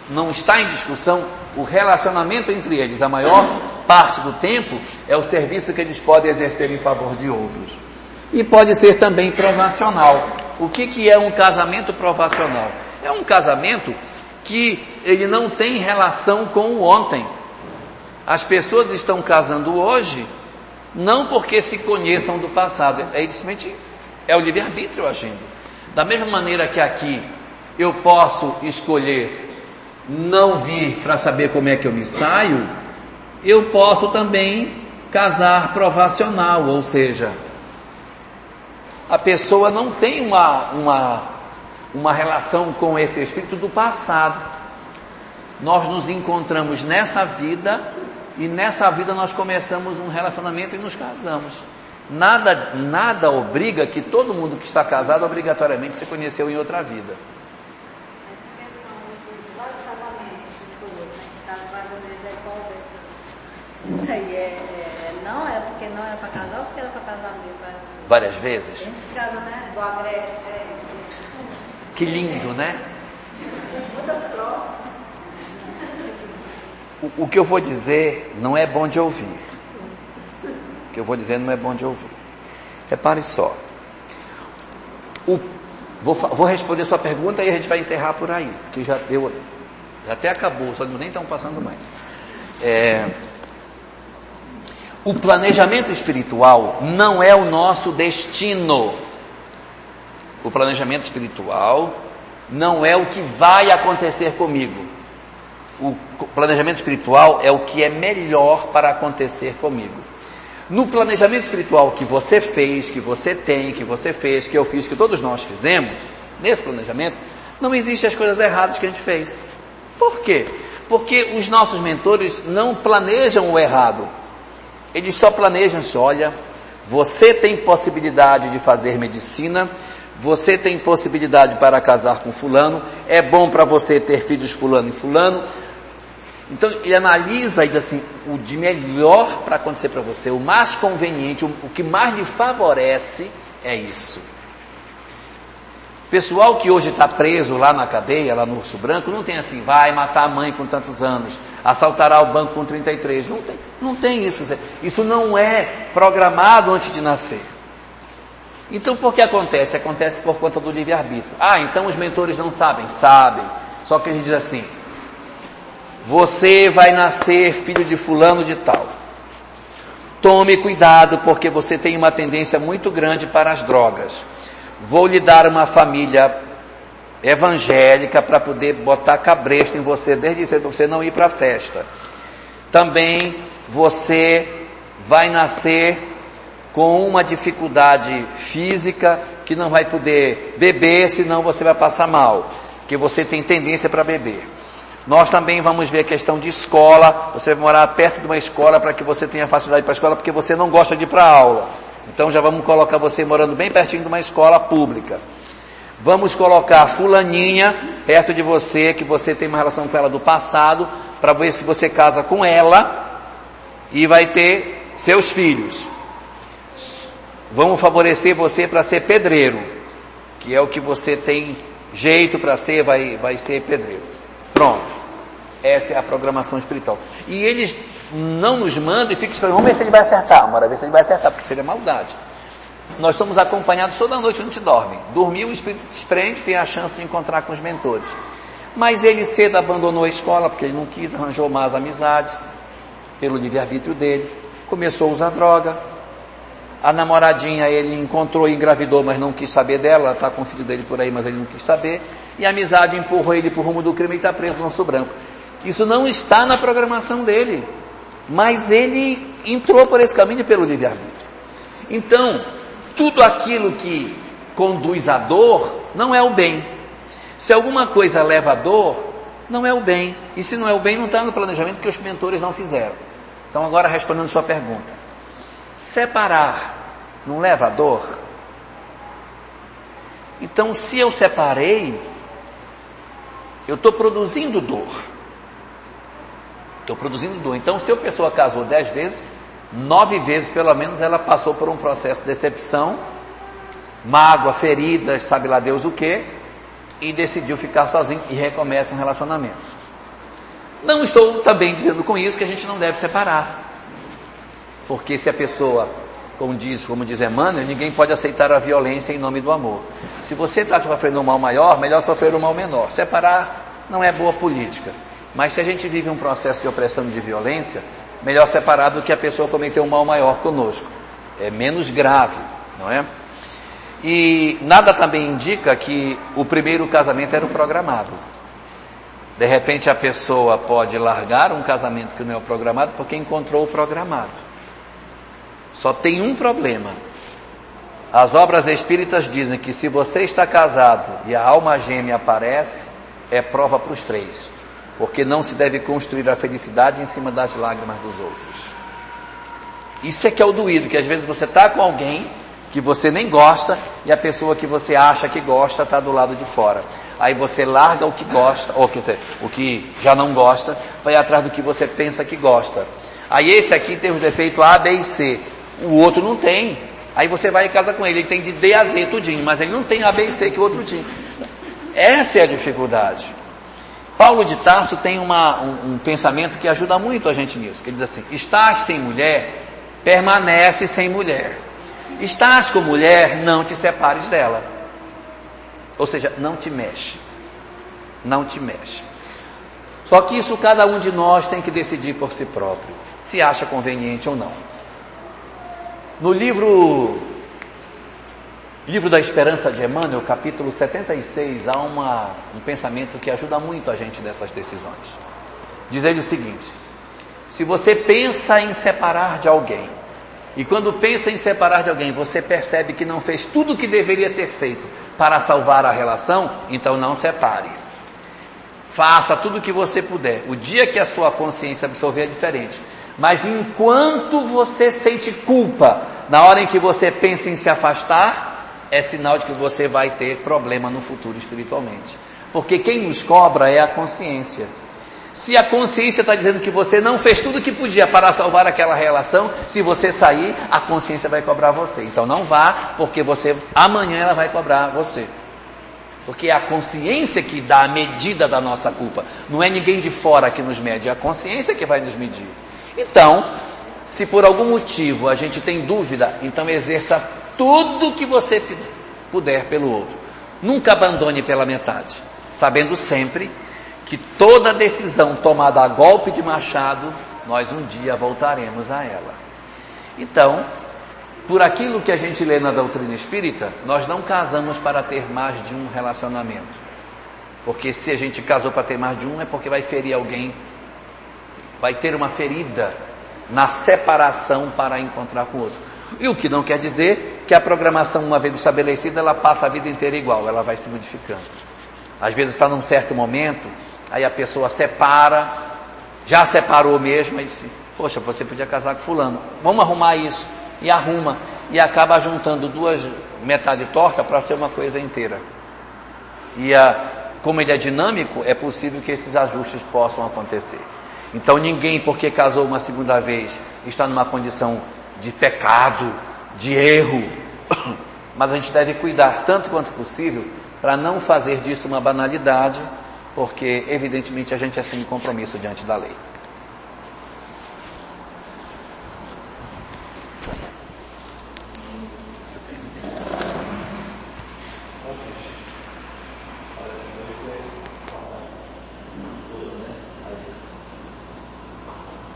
A: não está em discussão o relacionamento entre eles. A maior parte do tempo é o serviço que eles podem exercer em favor de outros. E pode ser também provacional. O que, que é um casamento provacional? É um casamento que ele não tem relação com o ontem. As pessoas estão casando hoje não porque se conheçam do passado, é simplesmente é o livre-arbítrio agindo. Da mesma maneira que aqui eu posso escolher não vir para saber como é que eu me saio, eu posso também casar provacional, ou seja, a pessoa não tem uma, uma, uma relação com esse espírito do passado. Nós nos encontramos nessa vida e nessa vida nós começamos um relacionamento e nos casamos. Nada, nada obriga que todo mundo que está casado obrigatoriamente se conheceu em outra vida.
B: Essa questão de vários casamentos, pessoas, né, que casam várias vezes é dessas? Isso aí é, é, não é porque não era para casar ou porque era para casar mesmo?
A: Várias vezes?
B: A gente casa, né? Do Agreste, é,
A: Que lindo, né? O, o que eu vou dizer não é bom de ouvir. O que eu vou dizer não é bom de ouvir. Repare só. O, vou, vou responder sua pergunta e a gente vai enterrar por aí, porque já deu, já até acabou, só nem estão passando mais. É, o planejamento espiritual não é o nosso destino. O planejamento espiritual não é o que vai acontecer comigo. O planejamento espiritual é o que é melhor para acontecer comigo. No planejamento espiritual que você fez, que você tem, que você fez, que eu fiz, que todos nós fizemos, nesse planejamento, não existem as coisas erradas que a gente fez. Por quê? Porque os nossos mentores não planejam o errado. Eles só planejam se, olha, você tem possibilidade de fazer medicina, você tem possibilidade para casar com fulano, é bom para você ter filhos fulano e fulano. Então ele analisa e diz assim, o de melhor para acontecer para você, o mais conveniente, o, o que mais lhe favorece é isso. Pessoal que hoje está preso lá na cadeia, lá no Urso Branco, não tem assim, vai matar a mãe com tantos anos, assaltará o banco com 33. Não tem, não tem isso. Isso não é programado antes de nascer. Então por que acontece? Acontece por conta do livre-arbítrio. Ah, então os mentores não sabem? Sabem. Só que a gente diz assim, você vai nascer filho de fulano de tal. Tome cuidado porque você tem uma tendência muito grande para as drogas. Vou lhe dar uma família evangélica para poder botar cabresto em você desde cedo para você não ir para a festa. Também você vai nascer com uma dificuldade física que não vai poder beber, senão você vai passar mal, porque você tem tendência para beber. Nós também vamos ver a questão de escola, você vai morar perto de uma escola para que você tenha facilidade para a escola, porque você não gosta de ir para aula. Então já vamos colocar você morando bem pertinho de uma escola pública. Vamos colocar fulaninha perto de você, que você tem uma relação com ela do passado, para ver se você casa com ela e vai ter seus filhos. Vamos favorecer você para ser pedreiro, que é o que você tem jeito para ser, vai, vai ser pedreiro. Pronto. Essa é a programação espiritual. E eles não nos mandam e ficam esperando, vamos ver se ele vai acertar, bora ver se ele vai acertar, porque seria maldade. Nós somos acompanhados toda noite, a gente dorme. Dormiu, o espírito desprende, tem a chance de encontrar com os mentores. Mas ele cedo abandonou a escola, porque ele não quis, arranjou mais amizades, pelo livre-arbítrio dele. Começou a usar droga. A namoradinha ele encontrou e engravidou, mas não quis saber dela. Ela está com o filho dele por aí, mas ele não quis saber. E a amizade empurrou ele para o rumo do crime e está preso no Sul Branco. Isso não está na programação dele. Mas ele entrou por esse caminho pelo livre-arbítrio. Então, tudo aquilo que conduz à dor não é o bem. Se alguma coisa leva à dor, não é o bem. E se não é o bem, não está no planejamento que os mentores não fizeram. Então, agora respondendo sua pergunta. Separar não leva à dor? Então, se eu separei, eu estou produzindo dor. Estou produzindo dor. Então, se a pessoa casou dez vezes, nove vezes pelo menos ela passou por um processo de decepção, mágoa, feridas, sabe lá Deus o que, e decidiu ficar sozinho e recomeça um relacionamento. Não estou também dizendo com isso que a gente não deve separar. Porque se a pessoa, como diz, como diz Emmanuel, ninguém pode aceitar a violência em nome do amor. Se você está sofrendo um mal maior, melhor sofrer um mal menor. Separar não é boa política. Mas se a gente vive um processo de opressão e de violência, melhor separar do que a pessoa cometer um mal maior conosco. É menos grave, não é? E nada também indica que o primeiro casamento era o programado. De repente a pessoa pode largar um casamento que não é o programado porque encontrou o programado. Só tem um problema. As obras espíritas dizem que se você está casado e a alma gêmea aparece, é prova para os três porque não se deve construir a felicidade em cima das lágrimas dos outros. Isso é que é o doído, que às vezes você está com alguém que você nem gosta e a pessoa que você acha que gosta está do lado de fora. Aí você larga o que gosta, ou quer dizer, o que já não gosta, vai atrás do que você pensa que gosta. Aí esse aqui tem o defeito A, B e C. O outro não tem. Aí você vai em casa com ele, ele tem de D a Z tudinho, mas ele não tem A, B e C que o outro tinha. Essa é a dificuldade. Paulo de Tarso tem uma, um, um, pensamento que ajuda muito a gente nisso, que ele diz assim, estás sem mulher, permanece sem mulher. Estás com mulher, não te separes dela. Ou seja, não te mexe. Não te mexe. Só que isso cada um de nós tem que decidir por si próprio, se acha conveniente ou não. No livro Livro da Esperança de Emmanuel, capítulo 76, há uma, um pensamento que ajuda muito a gente nessas decisões. Diz ele o seguinte: se você pensa em separar de alguém, e quando pensa em separar de alguém, você percebe que não fez tudo o que deveria ter feito para salvar a relação, então não separe. Faça tudo o que você puder. O dia que a sua consciência absorver é diferente. Mas enquanto você sente culpa, na hora em que você pensa em se afastar, é sinal de que você vai ter problema no futuro espiritualmente. Porque quem nos cobra é a consciência. Se a consciência está dizendo que você não fez tudo o que podia para salvar aquela relação, se você sair, a consciência vai cobrar você. Então não vá, porque você amanhã ela vai cobrar você. Porque é a consciência que dá a medida da nossa culpa. Não é ninguém de fora que nos mede, é a consciência que vai nos medir. Então, se por algum motivo a gente tem dúvida, então exerça tudo que você puder pelo outro. Nunca abandone pela metade, sabendo sempre que toda decisão tomada a golpe de machado, nós um dia voltaremos a ela. Então, por aquilo que a gente lê na doutrina espírita, nós não casamos para ter mais de um relacionamento. Porque se a gente casou para ter mais de um, é porque vai ferir alguém, vai ter uma ferida na separação para encontrar com o outro. E o que não quer dizer que a programação, uma vez estabelecida, ela passa a vida inteira igual, ela vai se modificando. Às vezes está num certo momento, aí a pessoa separa, já separou mesmo, e diz, poxa, você podia casar com fulano, vamos arrumar isso. E arruma, e acaba juntando duas metade torta para ser uma coisa inteira. E a, como ele é dinâmico, é possível que esses ajustes possam acontecer. Então ninguém, porque casou uma segunda vez, está numa condição de pecado, de erro. Mas a gente deve cuidar tanto quanto possível para não fazer disso uma banalidade, porque evidentemente a gente assume compromisso diante da lei.